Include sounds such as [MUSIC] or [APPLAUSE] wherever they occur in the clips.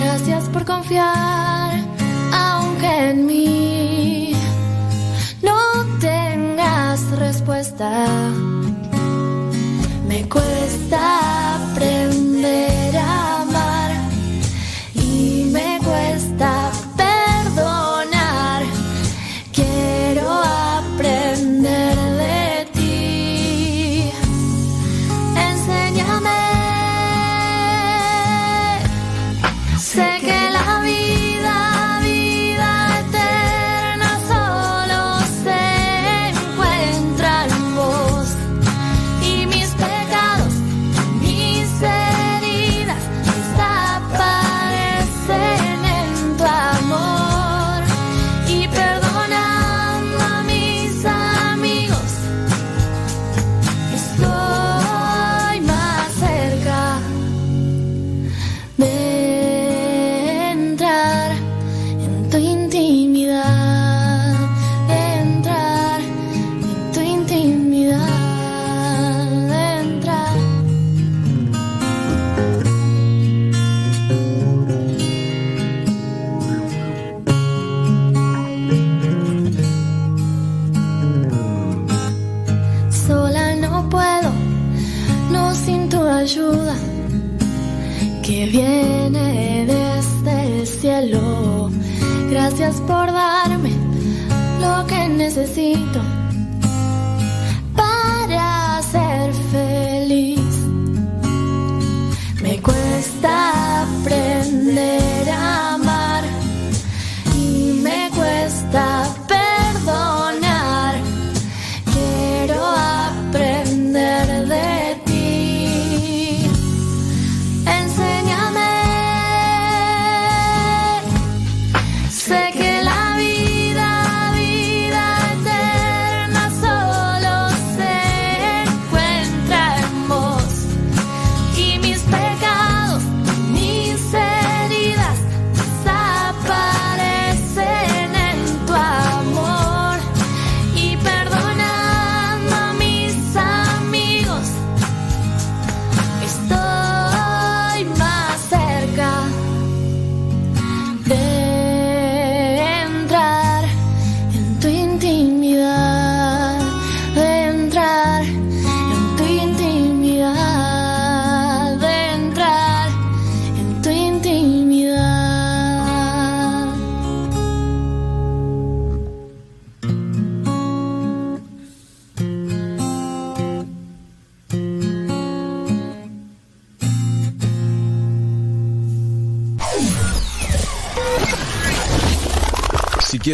Gracias por confiar, aunque en mí no tengas respuesta.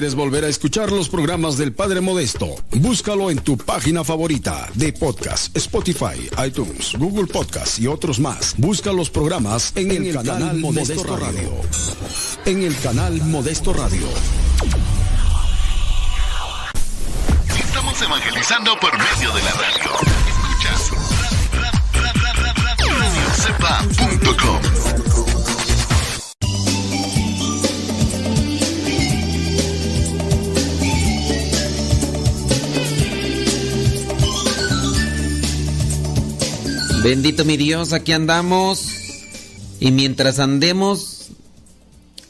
Quieres volver a escuchar los programas del Padre Modesto, búscalo en tu página favorita de podcast, Spotify, iTunes, Google Podcast y otros más. Busca los programas en, el, canal, Modesto, Radio. En el canal Modesto Radio. Estamos evangelizando por medio de la radio. Bendito mi Dios, aquí andamos. Y mientras andemos,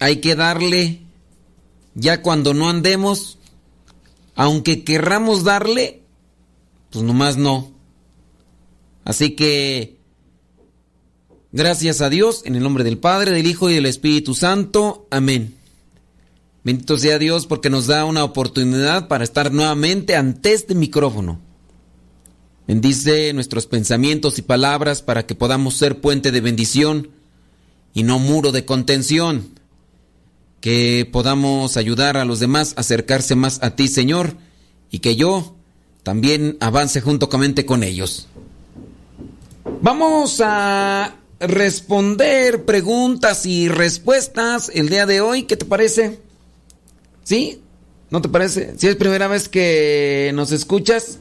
hay que darle. Ya cuando no andemos, aunque querramos darle, pues nomás no. Así que, gracias a Dios, en el nombre del Padre, del Hijo y del Espíritu Santo. Amén. Bendito sea Dios porque nos da una oportunidad para estar nuevamente ante este micrófono. Bendice nuestros pensamientos y palabras para que podamos ser puente de bendición y no muro de contención. Que podamos ayudar a los demás a acercarse más a ti, Señor, y que yo también avance juntamente con ellos. Vamos a responder preguntas y respuestas el día de hoy. ¿Qué te parece? ¿Sí? ¿No te parece? Si es primera vez que nos escuchas,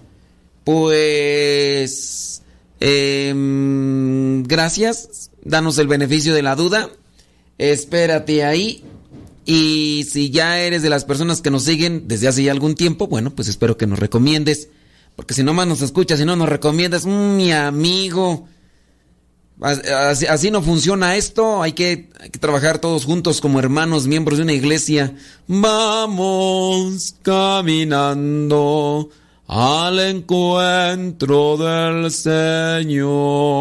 pues em, gracias. Danos el beneficio de la duda. Espérate ahí. Y si ya eres de las personas que nos siguen desde hace ya algún tiempo, bueno, pues espero que nos recomiendes. Porque si nomás nos escuchas y no nos recomiendas, mm, mi amigo, Así, no funciona esto. Hay que, trabajar todos juntos como hermanos, miembros de una iglesia. Vamos caminando al encuentro del Señor.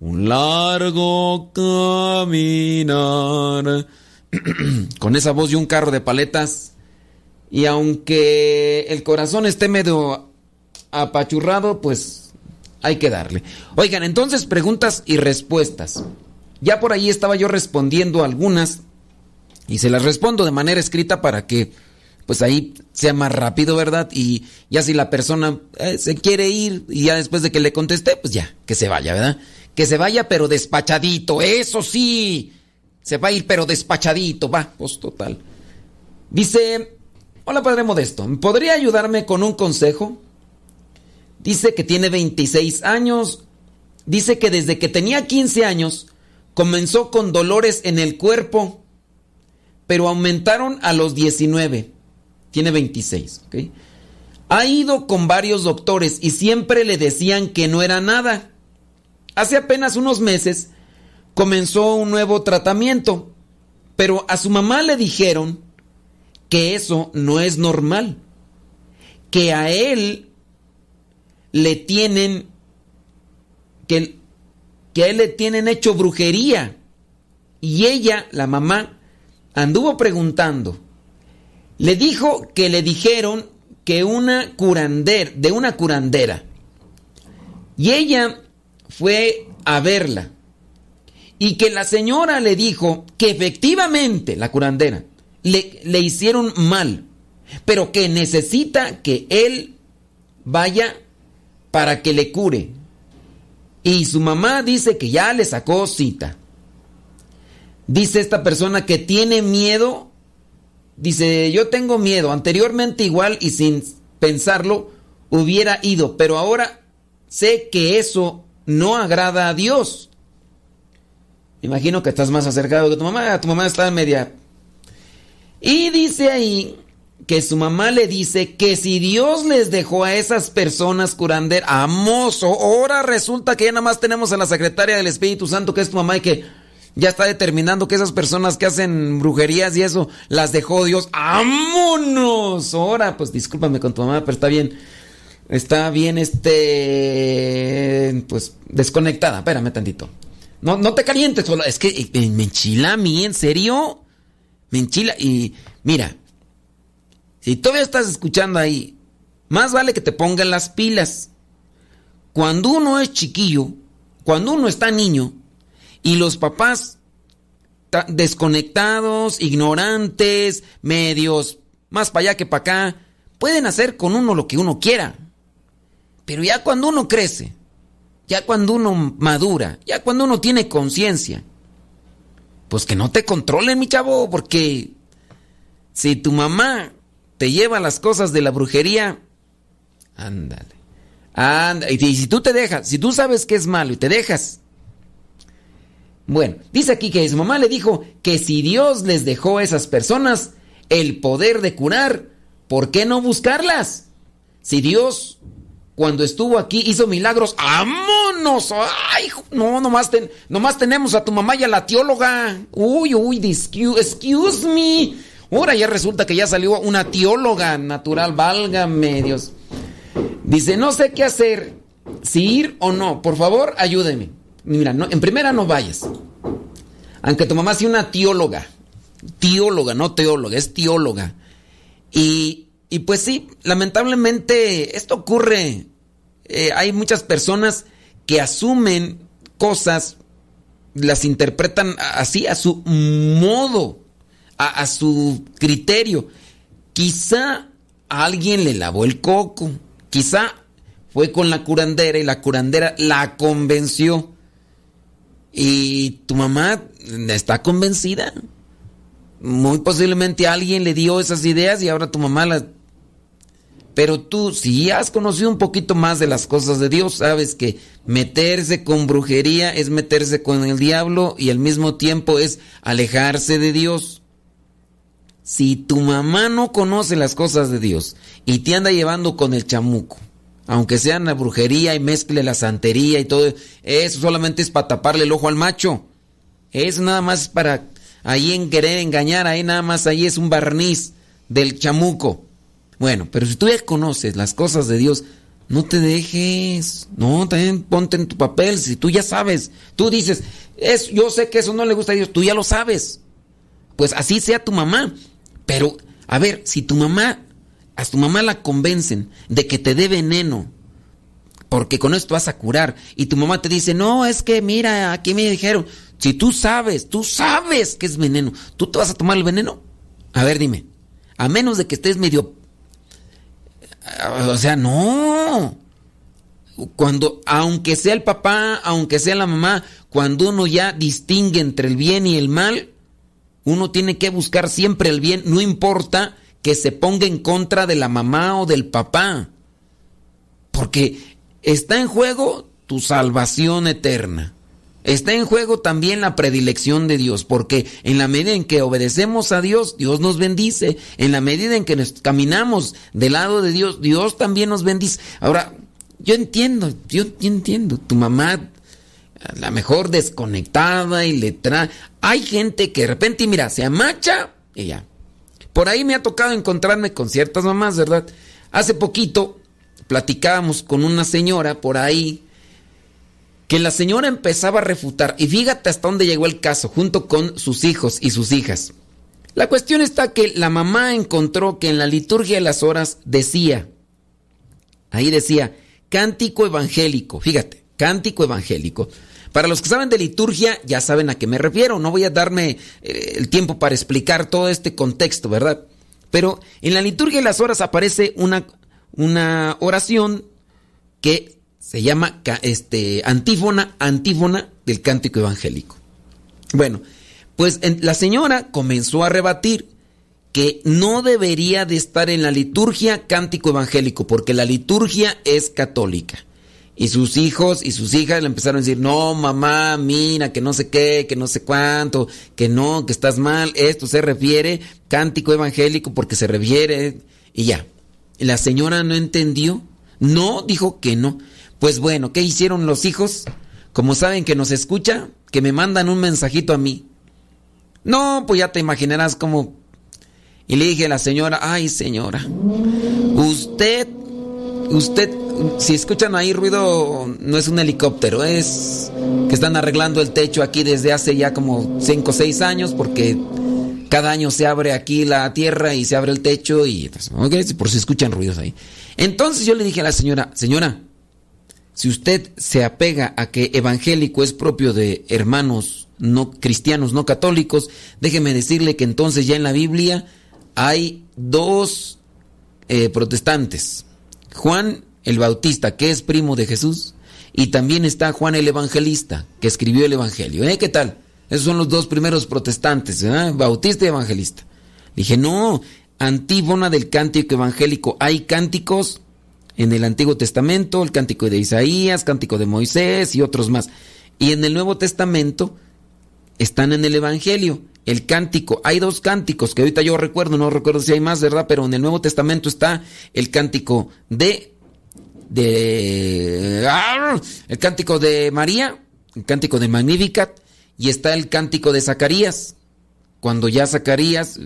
Un largo caminar. [CLEARS THROAT] Con esa voz y un carro de paletas. Y aunque el corazón esté medio apachurrado, pues hay que darle. Oigan, entonces preguntas y respuestas. Ya por ahí estaba yo respondiendo algunas y se las respondo de manera escrita para que pues ahí sea más rápido, ¿verdad? Y ya si la persona eh, se quiere ir y ya después de que le contesté, pues ya, que se vaya, ¿verdad? Que se vaya pero despachadito, eso sí. Se va a ir pero despachadito, va, pues total. Dice, hola Padre Modesto, ¿podría ayudarme con un consejo? Dice que tiene 26 años. Dice que desde que tenía 15 años comenzó con dolores en el cuerpo, pero aumentaron a los 19. Tiene 26. ¿okay? Ha ido con varios doctores y siempre le decían que no era nada. Hace apenas unos meses comenzó un nuevo tratamiento, pero a su mamá le dijeron que eso no es normal, que a él le tienen, que, que a él le tienen hecho brujería. Y ella, la mamá, anduvo preguntando. Le dijo que le dijeron que una curandera, de una curandera. Y ella fue a verla. Y que la señora le dijo que efectivamente, la curandera, le, le hicieron mal. Pero que necesita que él vaya para que le cure. Y su mamá dice que ya le sacó cita. Dice esta persona que tiene miedo. Dice, yo tengo miedo. Anteriormente igual y sin pensarlo hubiera ido, pero ahora sé que eso no agrada a Dios. Imagino que estás más acercado que tu mamá. Tu mamá está media. Y dice ahí que su mamá le dice que si Dios les dejó a esas personas curanderas, amoso, ahora resulta que ya nada más tenemos a la secretaria del Espíritu Santo, que es tu mamá, y que ya está determinando que esas personas que hacen brujerías y eso, las dejó Dios. ¡Vámonos! Ahora, pues discúlpame con tu mamá, pero está bien. Está bien, este. Pues desconectada. Espérame tantito. No, no te calientes, es que eh, me enchila a mí, ¿en serio? Me enchila. Y mira, si todavía estás escuchando ahí, más vale que te pongan las pilas. Cuando uno es chiquillo, cuando uno está niño, y los papás desconectados, ignorantes, medios, más para allá que para acá, pueden hacer con uno lo que uno quiera. Pero ya cuando uno crece, ya cuando uno madura, ya cuando uno tiene conciencia, pues que no te controlen, mi chavo, porque si tu mamá te lleva las cosas de la brujería, ándale. ándale. Y si tú te dejas, si tú sabes que es malo y te dejas. Bueno, dice aquí que su mamá le dijo que si Dios les dejó a esas personas el poder de curar, ¿por qué no buscarlas? Si Dios cuando estuvo aquí hizo milagros, ¡vámonos! ¡Ay! No, nomás, nomás tenemos a tu mamá y a la teóloga. Uy, uy, excuse me. Ahora ya resulta que ya salió una teóloga natural, válgame Dios. Dice, no sé qué hacer, si ir o no, por favor, ayúdeme. Mira, no, en primera no vayas. Aunque tu mamá sea una teóloga, teóloga, no teóloga, es teóloga. Y, y pues sí, lamentablemente esto ocurre. Eh, hay muchas personas que asumen cosas, las interpretan así, a su modo a, su criterio. Quizá alguien le lavó el coco, quizá fue con la curandera y la curandera la convenció. Y tu mamá está convencida. Muy posiblemente alguien le dio esas ideas y ahora tu mamá las... Pero tú, si has conocido un poquito más de las cosas de Dios, sabes que meterse con brujería es meterse con el diablo y al mismo tiempo es alejarse de Dios. Si tu mamá no conoce las cosas de Dios y te anda llevando con el chamuco, aunque sea una brujería y mezcle la santería y todo, eso solamente es para taparle el ojo al macho. Eso nada más es para ahí en querer engañar, ahí nada más ahí es un barniz del chamuco. Bueno, pero si tú ya conoces las cosas de Dios, no te dejes. No, también ponte en tu papel. Si tú ya sabes, tú dices, es, yo sé que eso no le gusta a Dios, tú ya lo sabes. Pues así sea tu mamá. Pero, a ver, si tu mamá, a tu mamá la convencen de que te dé veneno, porque con esto vas a curar, y tu mamá te dice, no, es que mira, aquí me dijeron, si tú sabes, tú sabes que es veneno, ¿tú te vas a tomar el veneno? A ver, dime, a menos de que estés medio... O sea, no. Cuando, aunque sea el papá, aunque sea la mamá, cuando uno ya distingue entre el bien y el mal, uno tiene que buscar siempre el bien, no importa que se ponga en contra de la mamá o del papá. Porque está en juego tu salvación eterna. Está en juego también la predilección de Dios, porque en la medida en que obedecemos a Dios, Dios nos bendice. En la medida en que nos caminamos del lado de Dios, Dios también nos bendice. Ahora, yo entiendo, yo entiendo, tu mamá la mejor desconectada y le trae. Hay gente que de repente, mira, se amacha y ya. Por ahí me ha tocado encontrarme con ciertas mamás, ¿verdad? Hace poquito platicábamos con una señora por ahí que la señora empezaba a refutar, y fíjate hasta dónde llegó el caso, junto con sus hijos y sus hijas. La cuestión está que la mamá encontró que en la liturgia de las horas decía, ahí decía, cántico evangélico, fíjate, cántico evangélico. Para los que saben de liturgia, ya saben a qué me refiero, no voy a darme eh, el tiempo para explicar todo este contexto, ¿verdad? Pero en la liturgia de las horas aparece una, una oración que se llama este, antífona, antífona del cántico evangélico. Bueno, pues la señora comenzó a rebatir que no debería de estar en la liturgia cántico evangélico, porque la liturgia es católica. Y sus hijos y sus hijas le empezaron a decir, no, mamá, mira, que no sé qué, que no sé cuánto, que no, que estás mal, esto se refiere cántico evangélico porque se refiere, y ya. La señora no entendió, no, dijo que no. Pues bueno, ¿qué hicieron los hijos? Como saben que nos escucha, que me mandan un mensajito a mí. No, pues ya te imaginarás cómo... Y le dije a la señora, ay señora, usted, usted, si escuchan ahí ruido, no es un helicóptero, es que están arreglando el techo aquí desde hace ya como 5 o 6 años porque cada año se abre aquí la tierra y se abre el techo y pues, por si escuchan ruidos ahí. Entonces yo le dije a la señora, señora, si usted se apega a que evangélico es propio de hermanos no cristianos, no católicos, déjeme decirle que entonces ya en la Biblia hay dos eh, protestantes. Juan el Bautista, que es primo de Jesús, y también está Juan el Evangelista, que escribió el Evangelio. ¿Eh? ¿Qué tal? Esos son los dos primeros protestantes, Bautista y Evangelista. Dije, no, antífona del cántico evangélico. Hay cánticos en el Antiguo Testamento, el cántico de Isaías, cántico de Moisés y otros más. Y en el Nuevo Testamento están en el Evangelio. El cántico, hay dos cánticos que ahorita yo recuerdo, no recuerdo si hay más, ¿verdad? Pero en el Nuevo Testamento está el cántico de de ¡ah! el cántico de María, el cántico de Magnificat y está el cántico de Zacarías. Cuando ya Zacarías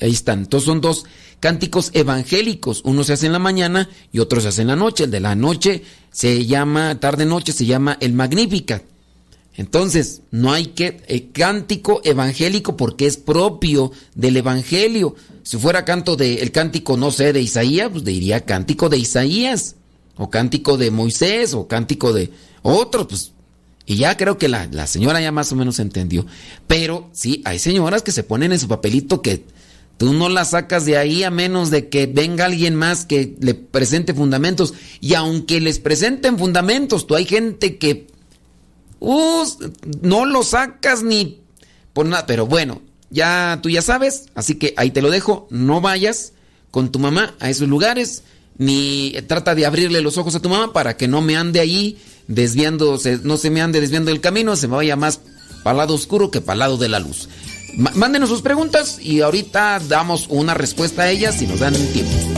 ahí están. Entonces son dos cánticos evangélicos. Uno se hace en la mañana y otro se hace en la noche. El de la noche se llama, tarde-noche se llama el Magnificat. Entonces, no hay que el cántico evangélico porque es propio del evangelio. Si fuera canto de el cántico no sé de Isaías, pues diría cántico de Isaías o cántico de Moisés o cántico de otros, pues y ya creo que la, la señora ya más o menos entendió. Pero sí, hay señoras que se ponen en su papelito que Tú no la sacas de ahí a menos de que venga alguien más que le presente fundamentos. Y aunque les presenten fundamentos, tú hay gente que uh, no lo sacas ni por nada. Pero bueno, ya tú ya sabes, así que ahí te lo dejo. No vayas con tu mamá a esos lugares, ni trata de abrirle los ojos a tu mamá para que no me ande ahí desviándose, no se me ande desviando del camino, se me vaya más para el lado oscuro que para el lado de la luz. Mándenos sus preguntas y ahorita damos una respuesta a ellas si nos dan tiempo.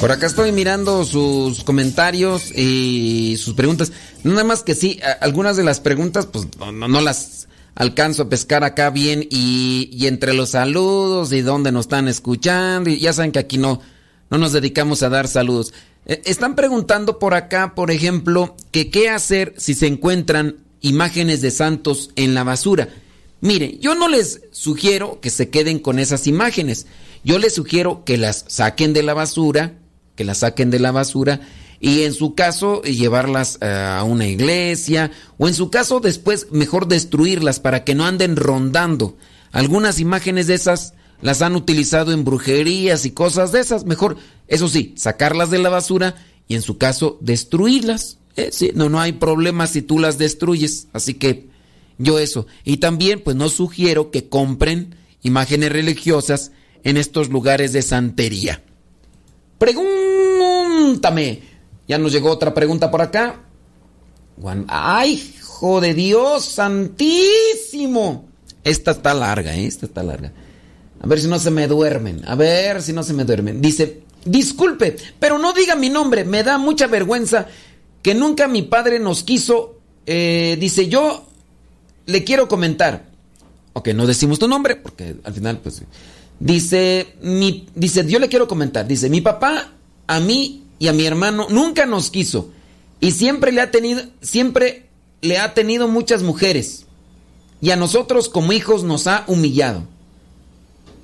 Por acá estoy mirando sus comentarios y sus preguntas. Nada más que sí, algunas de las preguntas pues no, las alcanzo a pescar acá bien y, entre los saludos y dónde nos están escuchando y ya saben que aquí no, no nos dedicamos a dar saludos. E, están preguntando por acá, por ejemplo, que qué hacer si se encuentran imágenes de santos en la basura. Mire, yo no les sugiero que se queden con esas imágenes. Yo les sugiero que las saquen de la basura, que las saquen de la basura y en su caso llevarlas eh, a una iglesia o en su caso después mejor destruirlas para que no anden rondando. Algunas imágenes de esas las han utilizado en brujerías y cosas de esas. Mejor, eso sí, sacarlas de la basura y en su caso destruirlas. Eh, no, no hay problema si tú las destruyes. Así que yo eso. Y también pues no sugiero que compren imágenes religiosas en estos lugares de santería. Pregúntame. Ya nos llegó otra pregunta por acá. ¡Ay, hijo de Dios santísimo! Esta está larga, ¿eh? Esta está larga. A ver si no se me duermen. A ver si no se me duermen. Dice, disculpe, pero no diga mi nombre. Me da mucha vergüenza que nunca mi padre nos quiso. Eh, dice, yo le quiero comentar. Ok, no decimos tu nombre porque al final, pues... Dice, mi, dice, yo le quiero comentar, dice, mi papá a mí y a mi hermano nunca nos quiso y siempre le ha tenido, siempre le ha tenido muchas mujeres y a nosotros como hijos nos ha humillado.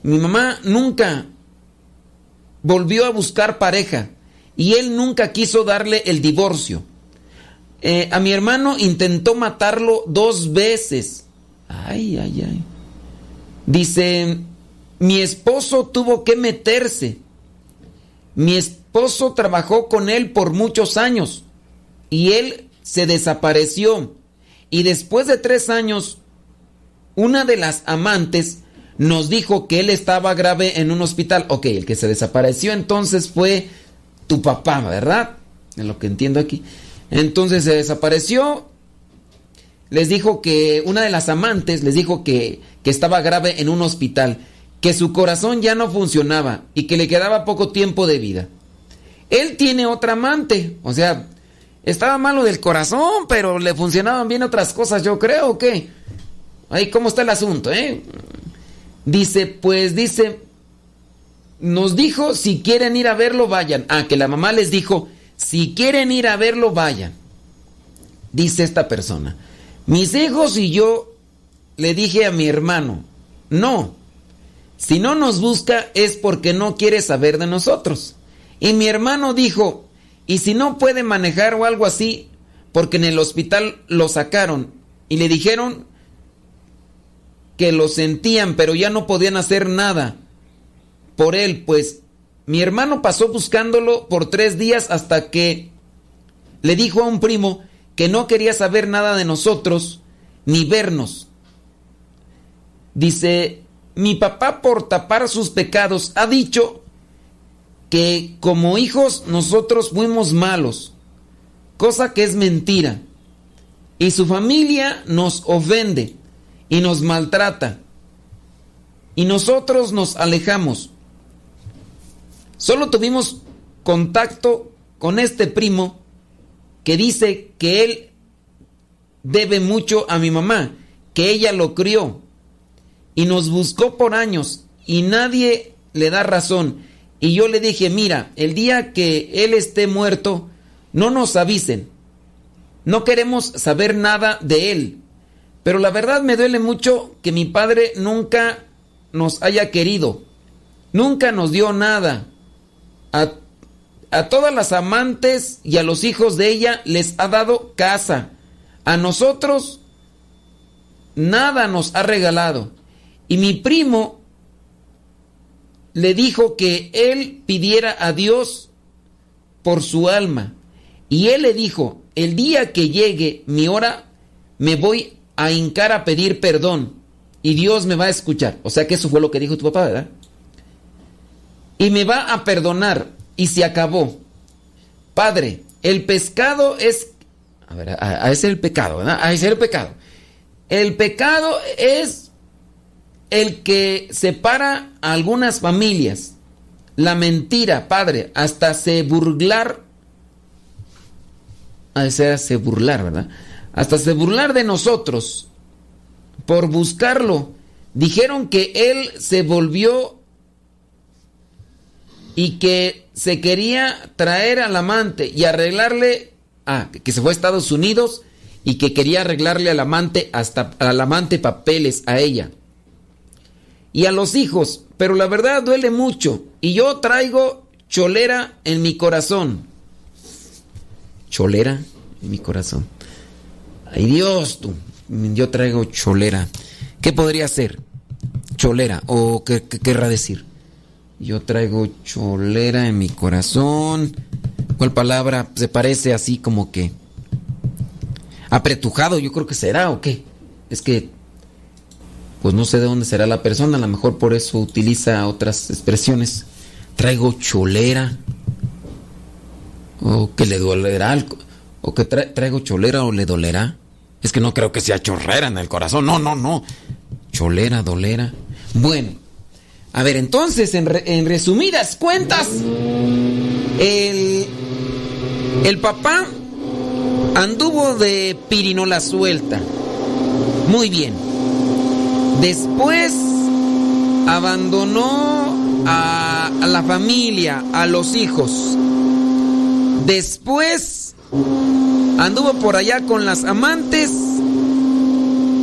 Mi mamá nunca volvió a buscar pareja y él nunca quiso darle el divorcio. Eh, a mi hermano intentó matarlo dos veces. Ay, ay, ay. Dice, mi esposo tuvo que meterse. Mi esposo trabajó con él por muchos años y él se desapareció. Y después de tres años, una de las amantes nos dijo que él estaba grave en un hospital. Ok, el que se desapareció entonces fue tu papá, ¿verdad? En lo que entiendo aquí. Entonces se desapareció. Les dijo que una de las amantes les dijo que, que estaba grave en un hospital que su corazón ya no funcionaba y que le quedaba poco tiempo de vida. Él tiene otra amante, o sea, estaba malo del corazón, pero le funcionaban bien otras cosas, yo creo, que. Ahí, ¿cómo está el asunto, eh? Dice, pues dice, nos dijo, si quieren ir a verlo, vayan. Ah, que la mamá les dijo, si quieren ir a verlo, vayan. Dice esta persona, mis hijos y yo le dije a mi hermano, no, si no nos busca es porque no quiere saber de nosotros. Y mi hermano dijo, y si no puede manejar o algo así, porque en el hospital lo sacaron. Y le dijeron que lo sentían, pero ya no podían hacer nada por él, pues. Mi hermano pasó buscándolo por tres días hasta que le dijo a un primo que no quería saber nada de nosotros ni vernos. Dice, mi papá por tapar sus pecados ha dicho que como hijos nosotros fuimos malos, cosa que es mentira. Y su familia nos ofende y nos maltrata. Y nosotros nos alejamos. Solo tuvimos contacto con este primo que dice que él debe mucho a mi mamá, que ella lo crió y nos buscó por años y nadie le da razón. Y yo le dije, mira, el día que él esté muerto, no nos avisen. No queremos saber nada de él. Pero la verdad me duele mucho que mi padre nunca nos haya querido. Nunca nos dio nada. A, a todas las amantes y a los hijos de ella les ha dado casa. A nosotros nada nos ha regalado. Y mi primo le dijo que él pidiera a Dios por su alma. Y él le dijo, el día que llegue mi hora, me voy a hincar a pedir perdón. Y Dios me va a escuchar. O sea que eso fue lo que dijo tu papá, ¿verdad? Y me va a perdonar. Y se acabó. Padre, el pescado es... A ver, a, ese es el pecado, ¿verdad? A ese es el pecado. El pecado es el que separa a algunas familias. La mentira, padre, hasta se burlar. A se burlar, ¿verdad? Hasta se burlar de nosotros por buscarlo. Dijeron que él se volvió y que se quería traer al amante y arreglarle, ah, que se fue a Estados Unidos y que quería arreglarle al amante hasta al amante papeles a ella y a los hijos, pero la verdad duele mucho y yo traigo cholera en mi corazón. Cholera en mi corazón. Ay Dios, tú, yo traigo cholera. ¿Qué podría ser? Cholera o qué, qué querrá decir? Yo traigo cholera en mi corazón. ¿Cuál palabra se parece así como que apretujado? Yo creo que será o qué. Es que pues no sé de dónde será la persona, a lo mejor por eso utiliza otras expresiones. Traigo cholera. O que le dolerá. O que traigo cholera o le dolerá. Es que no creo que sea chorrera en el corazón. No, no, no. Cholera, dolera. Bueno. A ver, entonces, en, en resumidas cuentas, el, el papá anduvo de pirinola suelta. Muy bien. Después abandonó a, la familia, a los hijos. Después anduvo por allá con las amantes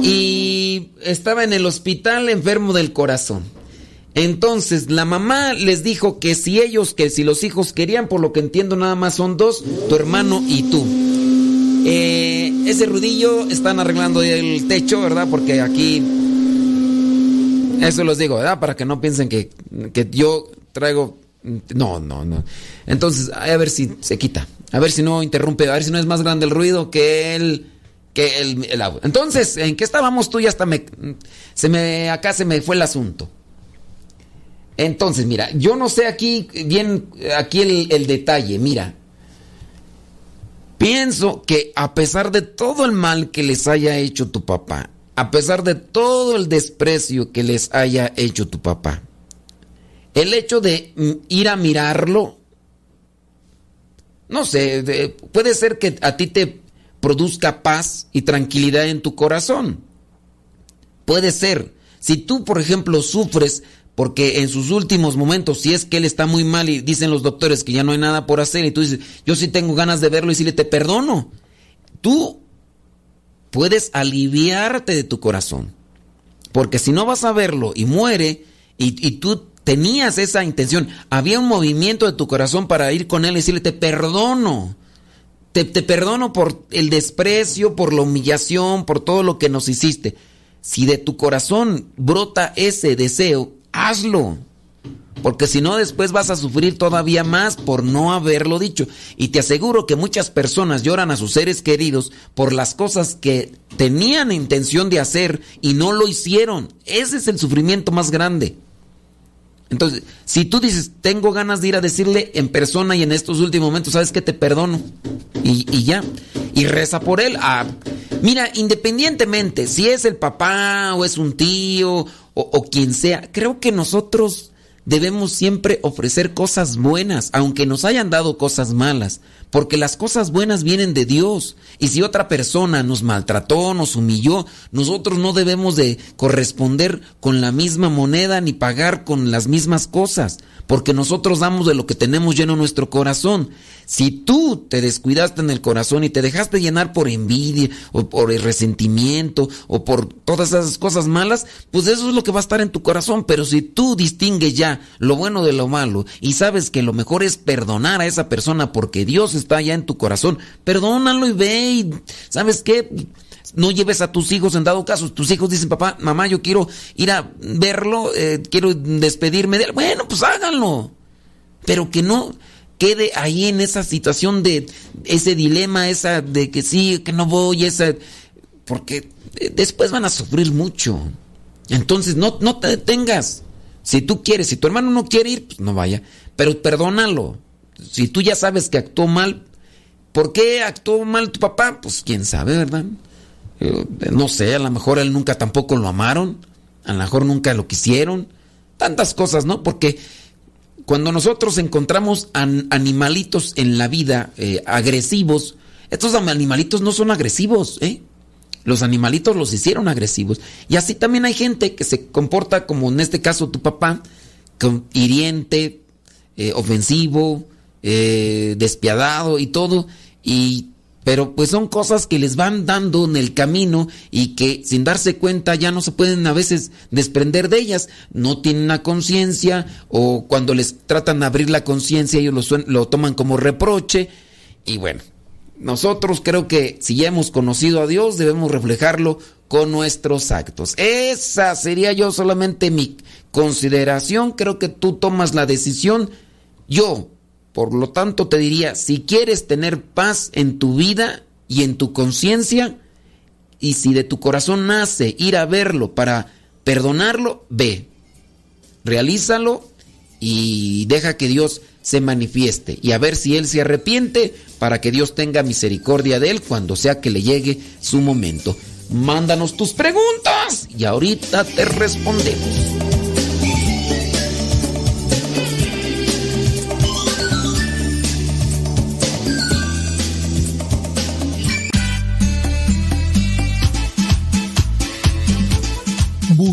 y estaba en el hospital enfermo del corazón. Entonces la mamá les dijo que si ellos, que si los hijos querían, por lo que entiendo nada más son dos, tu hermano y tú. Eh, ese rudillo están arreglando el techo, ¿verdad? Porque aquí eso los digo, ¿verdad? Para que no piensen que, yo traigo... No, no, no. Entonces, a ver si se quita. A ver si no interrumpe. A ver si no es más grande el ruido que el... Que el, el. Entonces, ¿en qué estábamos tú? Ya hasta me... Se me... Acá se me fue el asunto. Entonces, mira, yo no sé aquí bien... Aquí el detalle. Mira. Pienso que a pesar de todo el mal que les haya hecho tu papá, a pesar de todo el desprecio que les haya hecho tu papá. El hecho de mm, ir a mirarlo, no sé, puede ser que a ti te produzca paz y tranquilidad en tu corazón. Puede ser. Si tú, por ejemplo, sufres porque en sus últimos momentos, si es que él está muy mal y dicen los doctores que ya no hay nada por hacer y tú dices, yo sí tengo ganas de verlo y si le te perdono. Tú puedes aliviarte de tu corazón. Porque si no vas a verlo y muere, y, tú tenías esa intención, había un movimiento de tu corazón para ir con él y decirle, te perdono. Te, perdono por el desprecio, por la humillación, por todo lo que nos hiciste. Si de tu corazón brota ese deseo, hazlo. Porque si no, después vas a sufrir todavía más por no haberlo dicho. Y te aseguro que muchas personas lloran a sus seres queridos por las cosas que tenían intención de hacer y no lo hicieron. Ese es el sufrimiento más grande. Entonces, si tú dices, tengo ganas de ir a decirle en persona y en estos últimos momentos, sabes que te perdono. Y, ya. Y reza por él. Ah, mira, independientemente si es el papá o es un tío o quien sea, creo que nosotros debemos siempre ofrecer cosas buenas, aunque nos hayan dado cosas malas, porque las cosas buenas vienen de Dios. Y si otra persona nos maltrató, nos humilló, nosotros no debemos de corresponder con la misma moneda ni pagar con las mismas cosas, porque nosotros damos de lo que tenemos lleno nuestro corazón. Si tú te descuidaste en el corazón y te dejaste llenar por envidia o por el resentimiento o por todas esas cosas malas, pues eso es lo que va a estar en tu corazón. Pero si tú distingues ya lo bueno de lo malo y sabes que lo mejor es perdonar a esa persona porque Dios está ya en tu corazón, perdónalo y ve y ¿sabes qué? no lleves a tus hijos en dado caso. Tus hijos dicen, papá, mamá, yo quiero ir a verlo, eh, quiero despedirme de él. Bueno, pues háganlo. Pero que no, quede ahí en esa situación de ese dilema, esa de que sí, que no voy, esa porque después van a sufrir mucho. Entonces no, no te detengas. Si tú quieres, si tu hermano no quiere ir, pues no vaya. Pero perdónalo. Si tú ya sabes que actuó mal, ¿por qué actuó mal tu papá? Pues quién sabe, ¿verdad? Eh, no sé, a lo mejor él nunca tampoco lo amaron, a lo mejor nunca lo quisieron. Tantas cosas, ¿no? Porque cuando nosotros encontramos animalitos en la vida eh, agresivos, estos animalitos no son agresivos, ¿eh? Los animalitos los hicieron agresivos. Y así también hay gente que se comporta como en este caso tu papá, hiriente, eh, ofensivo, despiadado y todo. Y pero pues son cosas que les van dando en el camino y que sin darse cuenta ya no se pueden a veces desprender de ellas. No tienen una conciencia o cuando les tratan de abrir la conciencia ellos lo, lo toman como reproche. Y bueno, nosotros creo que si ya hemos conocido a Dios debemos reflejarlo con nuestros actos. Esa sería yo solamente mi consideración. Creo que tú tomas la decisión. Yo por lo tanto, te diría, si quieres tener paz en tu vida y en tu conciencia, y si de tu corazón nace ir a verlo para perdonarlo, ve, realízalo y deja que Dios se manifieste y a ver si Él se arrepiente para que Dios tenga misericordia de Él cuando sea que le llegue su momento. Mándanos tus preguntas y ahorita te respondemos.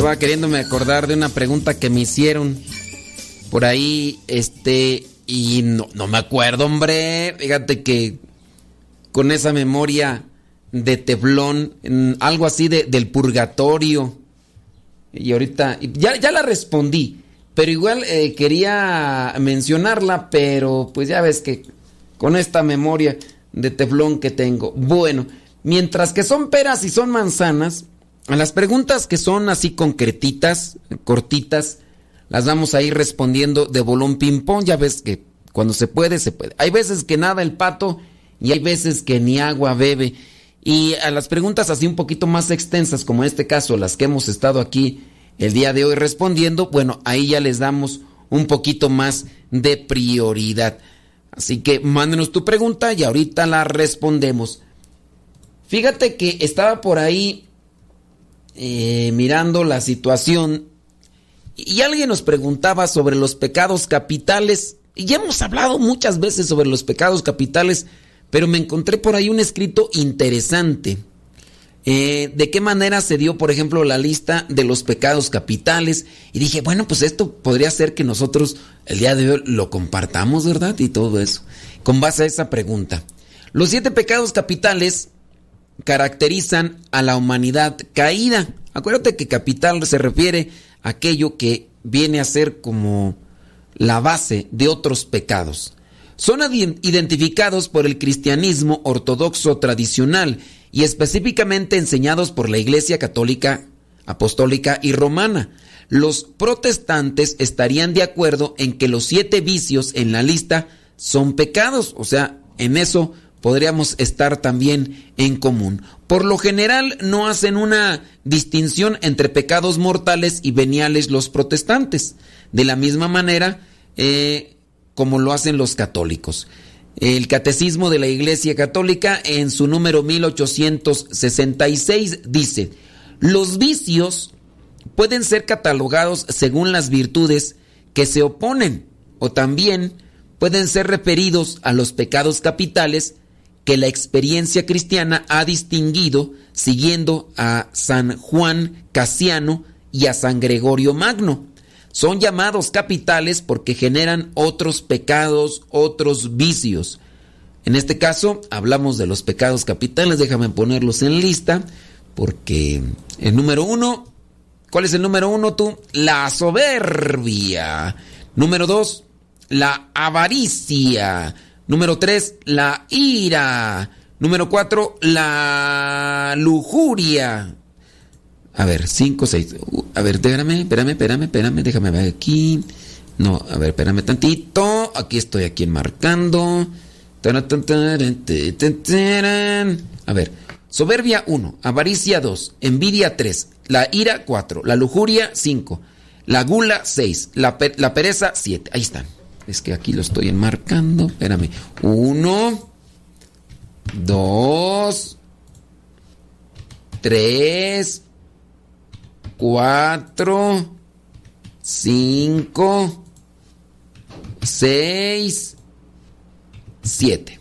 Estaba queriéndome acordar de una pregunta que me hicieron por ahí, este, y no, no me acuerdo, hombre. Fíjate que con esa memoria de teflón, algo así de, del purgatorio. Y ahorita, ya, ya la respondí, pero igual eh, quería mencionarla, pero pues ya ves que con esta memoria de teflón que tengo. Bueno, mientras que son peras y son manzanas, a las preguntas que son así concretitas, cortitas, las vamos a ir respondiendo de bolón ping-pong. Ya ves que cuando se puede, se puede. Hay veces que nada el pato y hay veces que ni agua bebe. Y a las preguntas así un poquito más extensas, como en este caso las que hemos estado aquí el día de hoy respondiendo, bueno, ahí ya les damos un poquito más de prioridad. Así que mándenos tu pregunta y ahorita la respondemos. Fíjate que estaba por ahí eh, mirando la situación y alguien nos preguntaba sobre los pecados capitales. Y hemos hablado muchas veces sobre los pecados capitales, pero me encontré por ahí un escrito interesante. Eh, de qué manera se dio, por ejemplo, la lista de los pecados capitales. Y dije, bueno, pues esto podría ser que nosotros el día de hoy lo compartamos, ¿verdad? Y todo eso. Con base a esa pregunta. Los siete pecados capitales caracterizan a la humanidad caída. Acuérdate que capital se refiere a aquello que viene a ser como la base de otros pecados. Son identificados por el cristianismo ortodoxo tradicional y específicamente enseñados por la Iglesia Católica, Apostólica y Romana. Los protestantes estarían de acuerdo en que los siete vicios en la lista son pecados, o sea, en eso podríamos estar también en común. Por lo general no hacen una distinción entre pecados mortales y veniales los protestantes, de la misma manera eh, como lo hacen los católicos. El Catecismo de la Iglesia Católica en su número 1866 dice, los vicios pueden ser catalogados según las virtudes que se oponen o también pueden ser referidos a los pecados capitales que la experiencia cristiana ha distinguido siguiendo a San Juan Casiano y a San Gregorio Magno. Son llamados capitales porque generan otros pecados, otros vicios. En este caso hablamos de los pecados capitales, déjame ponerlos en lista, porque el número uno, ¿cuál es el número uno tú? La soberbia. Número dos, la avaricia. Número tres, la ira. Número cuatro, la lujuria. A ver, 5, 6. Uh, a ver, espérame, espérame, espérame, espérame, déjame ver aquí. No, a ver, espérame tantito. Aquí estoy aquí enmarcando. A ver, soberbia 1, avaricia 2, envidia 3, la ira 4, la lujuria 5, la gula 6, la, la pereza 7. Ahí están. Es que aquí lo estoy enmarcando. Espérame. 1, 2, 3, 4, 5, 6, 7.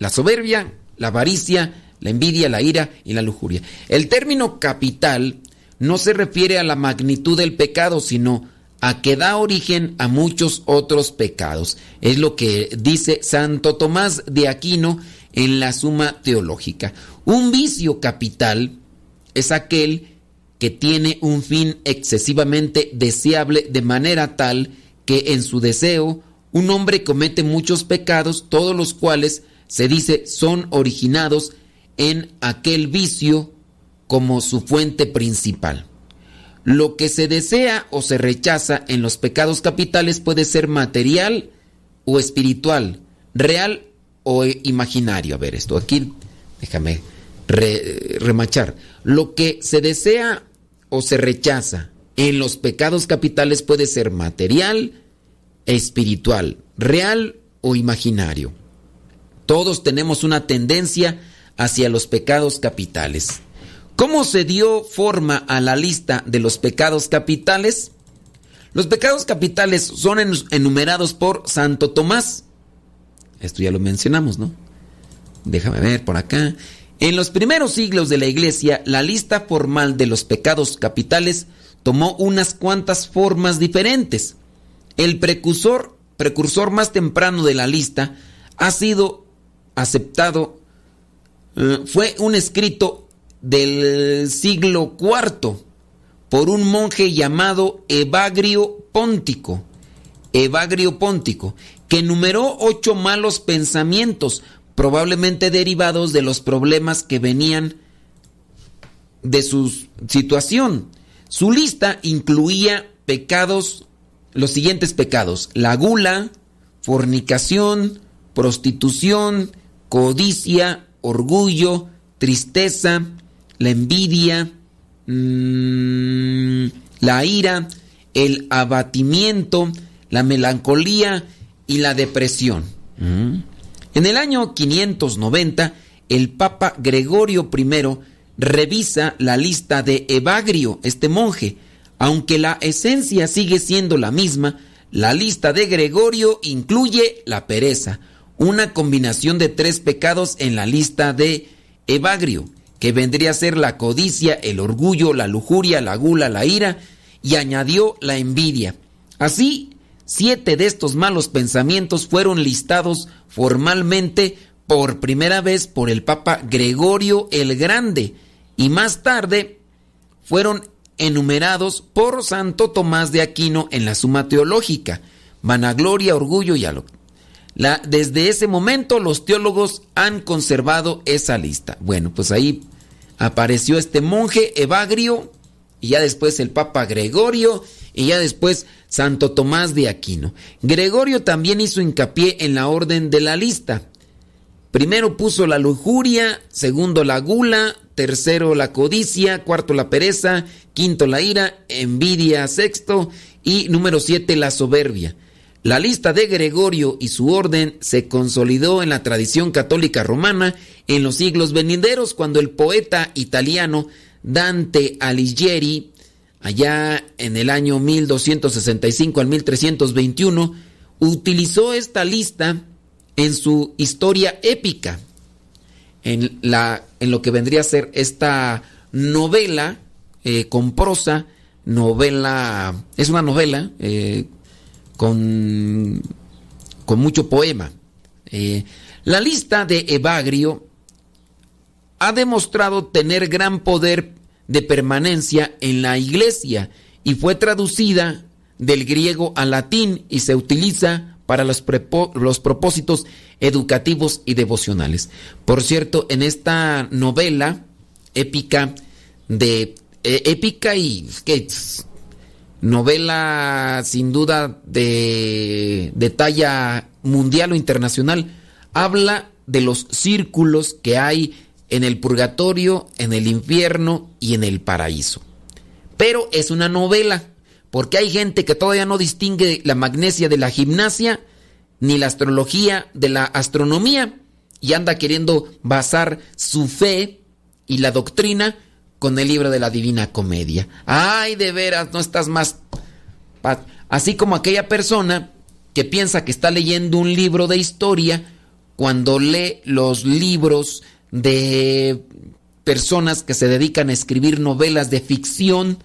La soberbia, la avaricia, la envidia, la ira y la lujuria. El término capital no se refiere a la magnitud del pecado, sino a que da origen a muchos otros pecados. Es lo que dice Santo Tomás de Aquino en la Suma Teológica. Un vicio capital es aquel que tiene un fin excesivamente deseable de manera tal que en su deseo un hombre comete muchos pecados, todos los cuales se dice son originados en aquel vicio como su fuente principal. Lo que se desea o se rechaza en los pecados capitales puede ser material o espiritual, real o imaginario. A ver, esto aquí, déjame remachar. Lo que se desea o se rechaza en los pecados capitales puede ser material, espiritual, real o imaginario. Todos tenemos una tendencia hacia los pecados capitales. ¿Cómo se dio forma a la lista de los pecados capitales? Los pecados capitales son enumerados por Santo Tomás. Esto ya lo mencionamos, ¿no? Déjame ver por acá. En los primeros siglos de la Iglesia, la lista formal de los pecados capitales tomó unas cuantas formas diferentes. El precursor, precursor más temprano de la lista ha sido aceptado, eh, fue un escrito del siglo IV por un monje llamado Evagrio Póntico. Evagrio Póntico, que enumeró ocho malos pensamientos, probablemente derivados de los problemas que venían de su situación. Su lista incluía pecados, los siguientes pecados, la gula, fornicación, prostitución, codicia, orgullo, tristeza, la envidia, mmm, la ira, el abatimiento, la melancolía y la depresión. En el año 590, el Papa Gregorio I revisa la lista de Evagrio, este monje. Aunque la esencia sigue siendo la misma, la lista de Gregorio incluye la pereza, una combinación de tres pecados en la lista de Evagrio, que vendría a ser la codicia, el orgullo, la lujuria, la gula, la ira, y añadió la envidia. Así, siete de estos malos pensamientos fueron listados formalmente por primera vez por el Papa Gregorio el Grande y más tarde fueron enumerados por Santo Tomás de Aquino en la Suma Teológica, vanagloria, orgullo y algo. Desde ese momento los teólogos han conservado esa lista. Bueno, pues ahí apareció este monje Evagrio y ya después el Papa Gregorio y ya después Santo Tomás de Aquino. Gregorio también hizo hincapié en la orden de la lista. Primero puso la lujuria, segundo la gula, tercero la codicia, cuarto la pereza, quinto la ira, envidia, sexto y número siete la soberbia. La lista de Gregorio y su orden se consolidó en la tradición católica romana en los siglos venideros cuando el poeta italiano Dante Alighieri, allá en el año 1265 al 1321, utilizó esta lista en su historia épica, en, la, en lo que vendría a ser esta novela eh, con prosa, novela, es una novela eh, con, con mucho poema. Eh, la lista de Evagrio ha demostrado tener gran poder de permanencia en la iglesia y fue traducida del griego al latín y se utiliza para los, los, propósitos educativos y devocionales. Por cierto, en esta novela épica de eh, épica y que novela sin duda de, de talla mundial o internacional, habla de los círculos que hay en el purgatorio, en el infierno y en el paraíso. Pero es una novela, porque hay gente que todavía no distingue la magnesia de la gimnasia ni la astrología de la astronomía y anda queriendo basar su fe y la doctrina con el libro de la Divina Comedia. Ay, de veras, no estás más... Así como aquella persona que piensa que está leyendo un libro de historia cuando lee los libros de personas que se dedican a escribir novelas de ficción,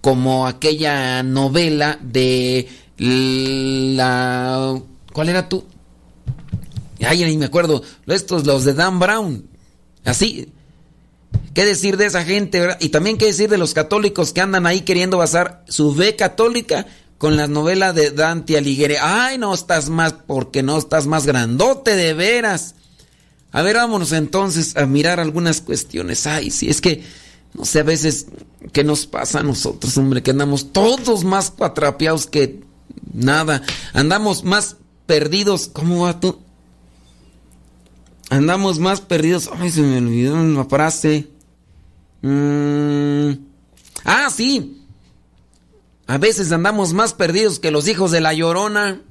como aquella novela de la... ¿Cuál era tú? Ay, ni me acuerdo. Estos, los de Dan Brown. Así. ¿Qué decir de esa gente? Y también qué decir de los católicos que andan ahí queriendo basar su fe católica con las novelas de Dante Alighieri. Ay, no estás más, porque no estás más grandote de veras. A ver, vámonos entonces a mirar algunas cuestiones. Ay, si es que, no sé, a veces, ¿qué nos pasa a nosotros, hombre? Que andamos todos más cuatrapeados que nada. Andamos más perdidos. ¿Cómo va tú? Andamos más perdidos. Ay, se me olvidó una frase. Mm. Ah, sí. A veces andamos más perdidos que los hijos de la llorona.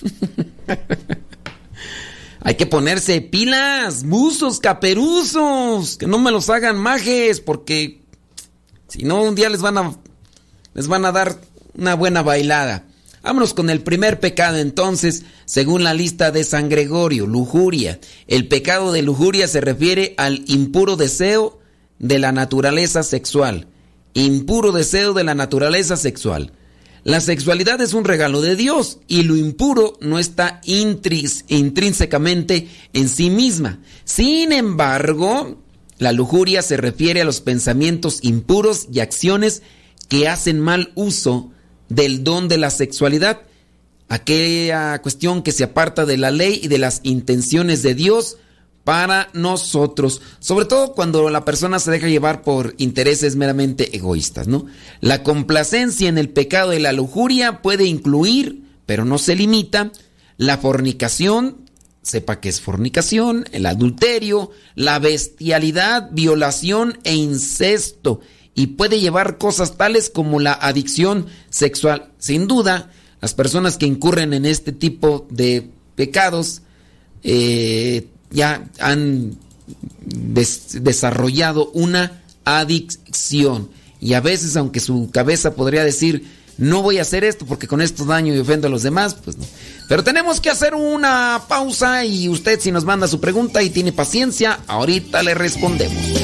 [LAUGHS] Hay que ponerse pilas, buzos, caperuzos, que no me los hagan majes, porque si no un día les van a les van a dar una buena bailada. Vámonos con el primer pecado entonces, según la lista de San Gregorio, lujuria. El pecado de lujuria se refiere al impuro deseo de la naturaleza sexual. impuro deseo de la naturaleza sexual. La sexualidad es un regalo de Dios y lo impuro no está intrínsecamente en sí misma. Sin embargo, la lujuria se refiere a los pensamientos impuros y acciones que hacen mal uso del don de la sexualidad, aquella cuestión que se aparta de la ley y de las intenciones de Dios para nosotros, sobre todo cuando la persona se deja llevar por intereses meramente egoístas, ¿no? La complacencia en el pecado de la lujuria puede incluir, pero no se limita, la fornicación, sepa que es fornicación, el adulterio, la bestialidad, violación e incesto, y puede llevar cosas tales como la adicción sexual. Sin duda, las personas que incurren en este tipo de pecados eh, ya han desarrollado una adicción. Y a veces, aunque su cabeza podría decir, no voy a hacer esto porque con esto daño y ofendo a los demás, pues no. Pero tenemos que hacer una pausa y usted si nos manda su pregunta y tiene paciencia, ahorita le respondemos.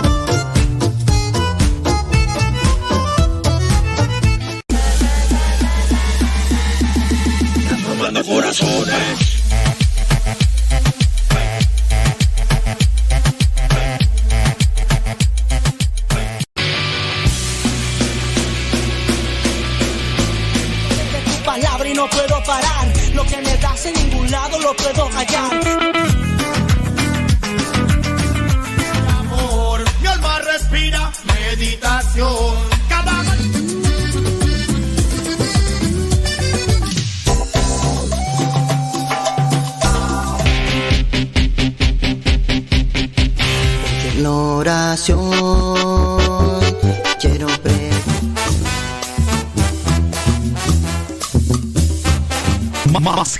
Corazones. tu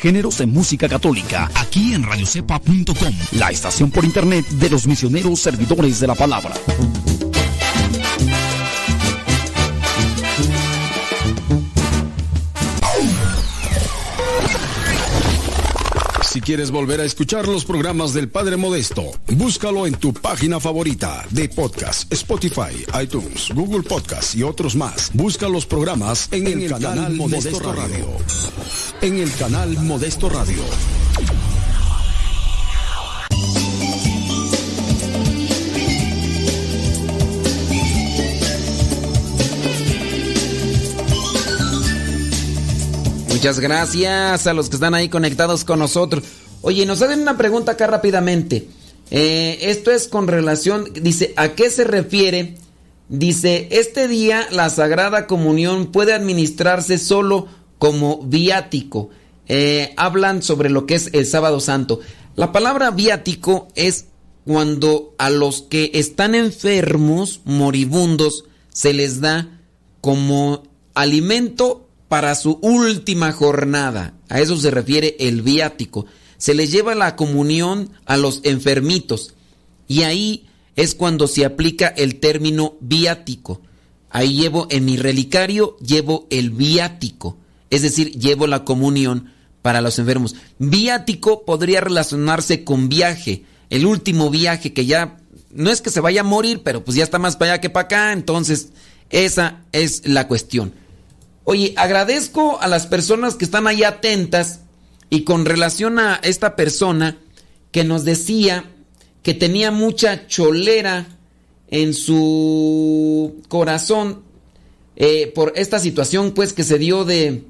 géneros de música católica aquí en radiocepa.com, la estación por internet de los misioneros servidores de la palabra. Si quieres volver a escuchar los programas del Padre Modesto, búscalo en tu página favorita de podcast, Spotify, iTunes, Google Podcast y otros más. Busca los programas en, el, canal, Modesto, Radio. En el canal Modesto Radio. Muchas gracias a los que están ahí conectados con nosotros. Oye, nos hacen una pregunta acá rápidamente. Eh, esto es con relación, dice, ¿a qué se refiere? Dice, este día la Sagrada Comunión puede administrarse solo como viático. Eh, hablan sobre lo que es el sábado santo. La palabra viático es cuando a los que están enfermos, moribundos, se les da como alimento para su última jornada. A eso se refiere el viático. Se les lleva la comunión a los enfermitos. Y ahí es cuando se aplica el término viático. Ahí llevo en mi relicario, llevo el viático. Es decir, llevo la comunión para los enfermos. Viático podría relacionarse con viaje. El último viaje que ya no es que se vaya a morir, pero pues ya está más para allá que para acá. Entonces, esa es la cuestión. Oye, agradezco a las personas que están ahí atentas y con relación a esta persona que nos decía que tenía mucha cholera en su corazón eh, por esta situación pues que se dio de,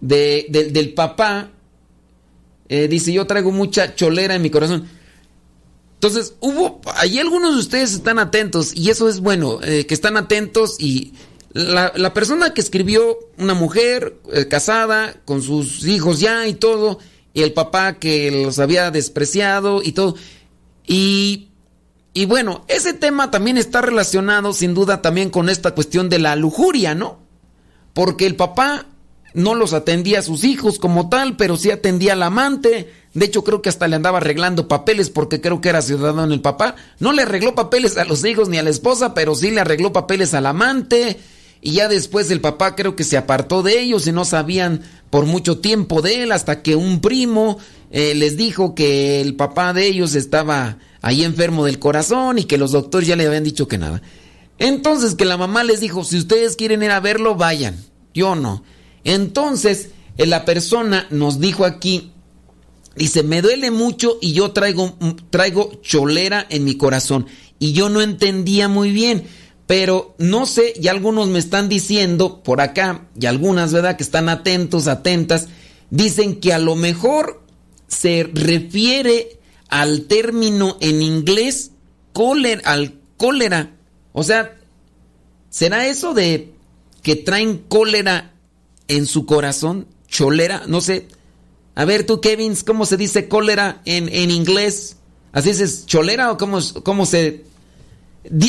del papá. Eh, dice, yo traigo mucha cholera en mi corazón. Entonces, hubo, ahí algunos de ustedes están atentos y eso es bueno, eh, que están atentos y la, la persona que escribió, una mujer eh, casada, con sus hijos ya y todo, y el papá que los había despreciado y todo. Y, y bueno, ese tema también está relacionado sin duda también con esta cuestión de la lujuria, ¿no? Porque el papá no los atendía a sus hijos como tal, pero sí atendía al amante. De hecho, creo que hasta le andaba arreglando papeles porque creo que era ciudadano el papá. No le arregló papeles a los hijos ni a la esposa, pero sí le arregló papeles al amante. Y ya después el papá creo que se apartó de ellos y no sabían por mucho tiempo de él hasta que un primo eh, les dijo que el papá de ellos estaba ahí enfermo del corazón y que los doctores ya le habían dicho que nada. Entonces que la mamá les dijo, si ustedes quieren ir a verlo, vayan. Yo no. Entonces eh, la persona nos dijo aquí, dice, me duele mucho y yo traigo, traigo cholera en mi corazón. Y yo no entendía muy bien. Pero no sé, y algunos me están diciendo por acá, y algunas, ¿verdad?, que están atentos, atentas, dicen que a lo mejor se refiere al término en inglés cólera, al cólera. O sea, ¿será eso de que traen cólera en su corazón? Cholera, no sé. A ver tú, Kevin, ¿cómo se dice cólera en, en inglés? ¿Así es cholera o cómo, cómo se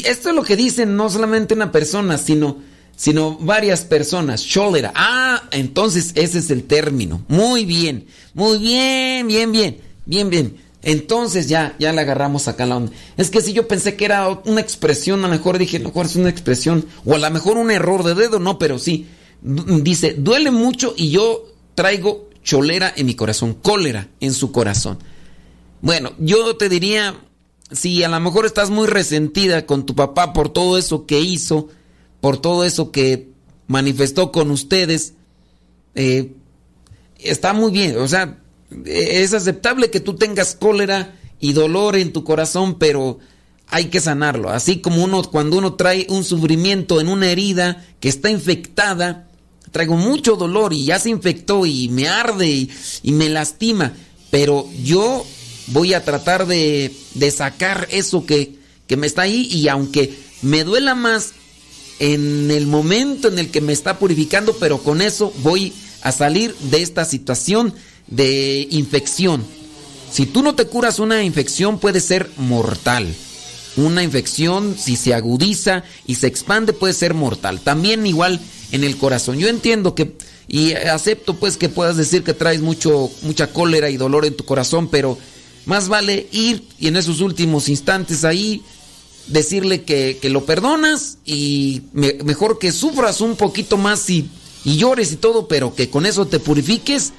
esto es lo que dicen no solamente una persona, sino, sino varias personas. Cholera. Ah, entonces ese es el término. Muy bien, muy bien, bien, bien, bien, bien. Entonces ya, ya le agarramos acá la onda. Es que si yo pensé que era una expresión, a lo mejor dije, a lo es una expresión, o a lo mejor un error de dedo, no, pero sí. Dice, duele mucho y yo traigo cholera en mi corazón, cólera en su corazón. Bueno, yo te diría, si a lo mejor estás muy resentida con tu papá por todo eso que hizo, por todo eso que manifestó con ustedes, eh, está muy bien. O sea, es aceptable que tú tengas cólera y dolor en tu corazón, pero hay que sanarlo. Así como uno, cuando uno trae un sufrimiento en una herida que está infectada, traigo mucho dolor y ya se infectó y me arde y, me lastima, pero yo voy a tratar de, sacar eso que, que me está ahí y aunque me duela más en el momento en el que me está purificando, pero con eso voy a salir de esta situación de infección. Si tú no te curas una infección puede ser mortal. Una infección si se agudiza y se expande puede ser mortal. También igual en el corazón. Yo entiendo que y acepto pues que puedas decir que traes mucho mucha cólera y dolor en tu corazón, pero más vale ir y en esos últimos instantes ahí decirle que, lo perdonas y mejor que sufras un poquito más y, y llores y todo, pero que con eso te purifiques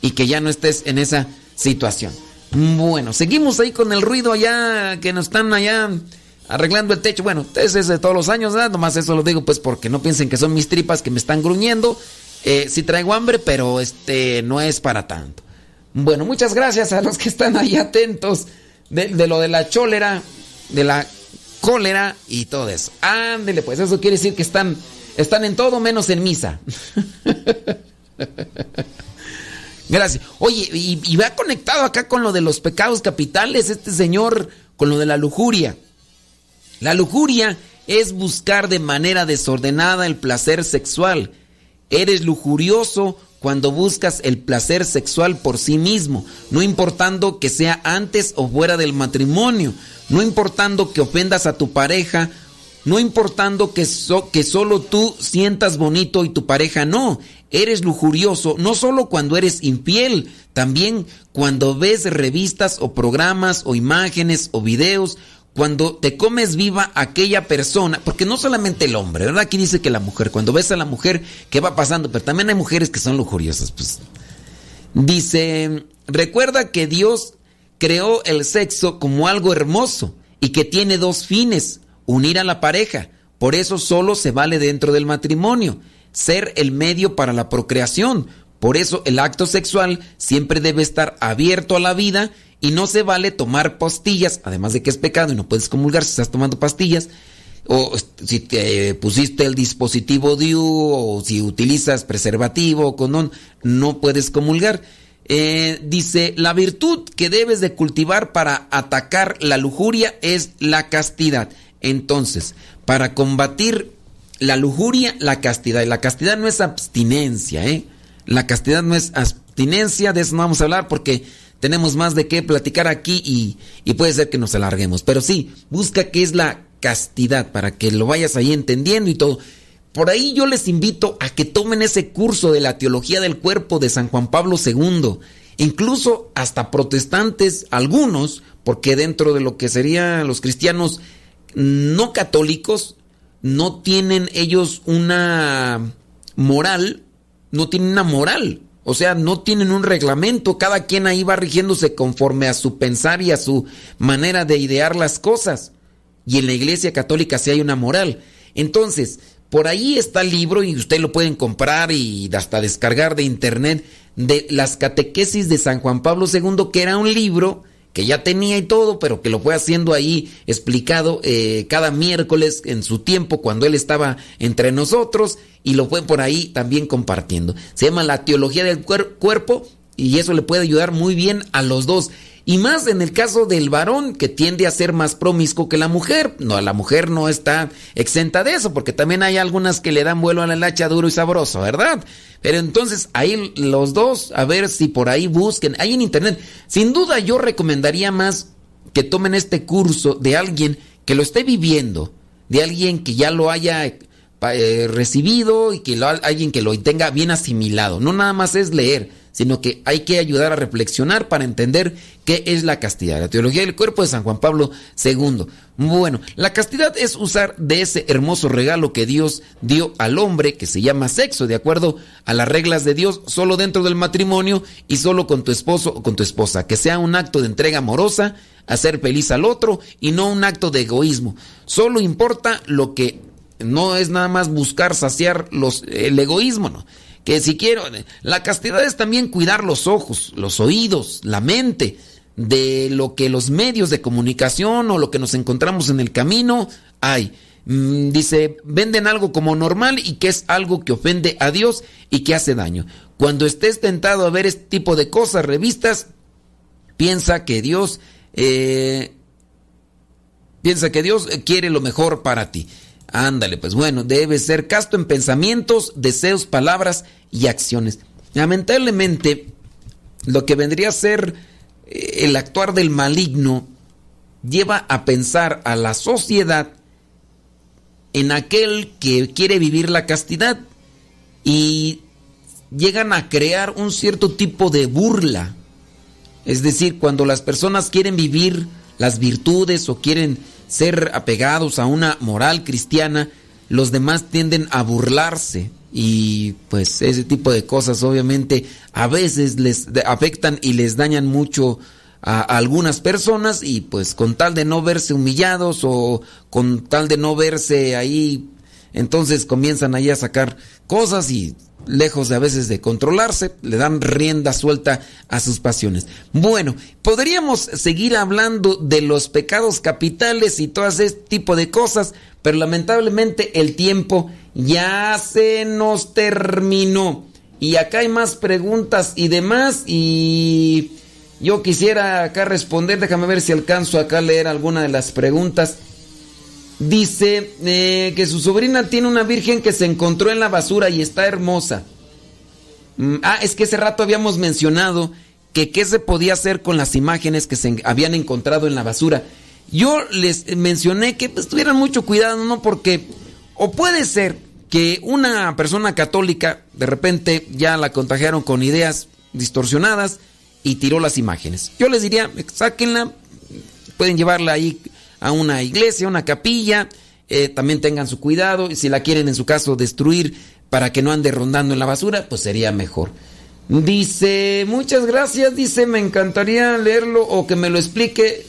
y que ya no estés en esa situación. Bueno, seguimos ahí con el ruido allá que nos están allá arreglando el techo. Bueno, ese es de todos los años, ¿verdad? Nomás eso lo digo pues porque no piensen que son mis tripas que me están gruñendo. Eh, sí traigo hambre, pero este no es para tanto. Bueno, muchas gracias a los que están ahí atentos de, lo de la cholera, de la cólera y todo eso. Ándele, pues eso quiere decir que están, están en todo menos en misa. [LAUGHS] Gracias. Oye, y va conectado acá con lo de los pecados capitales, este señor, con lo de la lujuria. La lujuria es buscar de manera desordenada el placer sexual. Eres lujurioso cuando buscas el placer sexual por sí mismo, no importando que sea antes o fuera del matrimonio, no importando que ofendas a tu pareja, no importando que, que solo tú sientas bonito y tu pareja no. Eres lujurioso no solo cuando eres infiel, también cuando ves revistas o programas o imágenes o videos cuando te comes viva aquella persona, porque no solamente el hombre, ¿verdad? Aquí dice que la mujer, cuando ves a la mujer, ¿qué va pasando? Pero también hay mujeres que son lujuriosas, pues. Dice, recuerda que Dios creó el sexo como algo hermoso y que tiene dos fines, unir a la pareja. Por eso solo se vale dentro del matrimonio, ser el medio para la procreación. Por eso el acto sexual siempre debe estar abierto a la vida y no se vale tomar pastillas, además de que es pecado y no puedes comulgar si estás tomando pastillas, o si te pusiste el dispositivo DIU, o si utilizas preservativo o condón, no puedes comulgar. Eh, dice, la virtud que debes de cultivar para atacar la lujuria es la castidad. Entonces, para combatir la lujuria, la castidad. Y la castidad no es abstinencia, ¿eh? La castidad no es abstinencia, de eso no vamos a hablar porque tenemos más de qué platicar aquí y, y puede ser que nos alarguemos. Pero sí, busca qué es la castidad para que lo vayas ahí entendiendo y todo. Por ahí yo les invito a que tomen ese curso de la teología del cuerpo de San Juan Pablo II. Incluso hasta protestantes, algunos, porque dentro de lo que serían los cristianos no católicos, no tienen ellos una moral, no tienen una moral. O sea, no tienen un reglamento, cada quien ahí va rigiéndose conforme a su pensar y a su manera de idear las cosas. Y en la iglesia católica sí hay una moral. Entonces, por ahí está el libro y usted lo pueden comprar y hasta descargar de internet de las catequesis de San Juan Pablo II, que era un libro que ya tenía y todo, pero que lo fue haciendo ahí explicado eh, cada miércoles en su tiempo cuando él estaba entre nosotros y lo fue por ahí también compartiendo. Se llama la teología del cuerpo y eso le puede ayudar muy bien a los dos. Y más en el caso del varón que tiende a ser más promiscuo que la mujer. No, la mujer no está exenta de eso, porque también hay algunas que le dan vuelo a la lacha duro y sabroso, ¿verdad? Pero entonces ahí los dos, a ver si por ahí busquen. Ahí en internet. Sin duda yo recomendaría más que tomen este curso de alguien que lo esté viviendo, de alguien que ya lo haya eh, recibido y que lo, alguien que lo tenga bien asimilado. No nada más es leer sino que hay que ayudar a reflexionar para entender qué es la castidad. La teología del cuerpo de San Juan Pablo II. Bueno, la castidad es usar de ese hermoso regalo que Dios dio al hombre, que se llama sexo, de acuerdo a las reglas de Dios, solo dentro del matrimonio y solo con tu esposo o con tu esposa. Que sea un acto de entrega amorosa, hacer feliz al otro y no un acto de egoísmo. Solo importa lo que no es nada más buscar saciar los, el egoísmo, no que si quiero, la castidad es también cuidar los ojos, los oídos, la mente de lo que los medios de comunicación o lo que nos encontramos en el camino hay. Mm, dice, venden algo como normal y que es algo que ofende a Dios y que hace daño. Cuando estés tentado a ver este tipo de cosas, revistas, piensa que Dios, eh, piensa que Dios quiere lo mejor para ti. Ándale, pues bueno, debe ser casto en pensamientos, deseos, palabras y acciones. Lamentablemente, lo que vendría a ser eh, el actuar del maligno lleva a pensar a la sociedad en aquel que quiere vivir la castidad y llegan a crear un cierto tipo de burla. Es decir, cuando las personas quieren vivir las virtudes o quieren ser apegados a una moral cristiana, los demás tienden a burlarse y pues ese tipo de cosas obviamente a veces les afectan y les dañan mucho a, algunas personas y pues con tal de no verse humillados o con tal de no verse ahí, entonces comienzan ahí a sacar cosas y lejos de a veces de controlarse, le dan rienda suelta a sus pasiones. Bueno, podríamos seguir hablando de los pecados capitales y todo ese tipo de cosas, pero lamentablemente el tiempo ya se nos terminó. Y acá hay más preguntas y demás y yo quisiera acá responder, déjame ver si alcanzo acá a leer alguna de las preguntas. Dice eh, que su sobrina tiene una virgen que se encontró en la basura y está hermosa. Mm, ah, es que ese rato habíamos mencionado que qué se podía hacer con las imágenes que se habían encontrado en la basura. Yo les mencioné que pues, tuvieran mucho cuidado, ¿no? Porque, o puede ser que una persona católica de repente ya la contagiaron con ideas distorsionadas y tiró las imágenes. Yo les diría, sáquenla, pueden llevarla ahí a una iglesia, una capilla, eh, también tengan su cuidado y si la quieren en su caso destruir para que no ande rondando en la basura, pues sería mejor. Dice, muchas gracias, dice, me encantaría leerlo o que me lo explique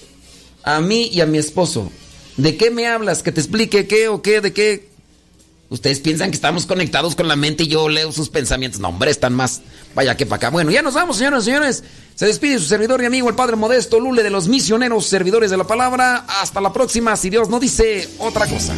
a mí y a mi esposo. ¿De qué me hablas? ¿Que te explique qué o qué? ¿De qué? Ustedes piensan que estamos conectados con la mente y yo leo sus pensamientos. No, hombre, están más vaya que para acá. Bueno, ya nos vamos, señoras y señores. Se despide su servidor y amigo, el Padre Modesto Lule de los misioneros servidores de la palabra. Hasta la próxima, si Dios no dice otra cosa.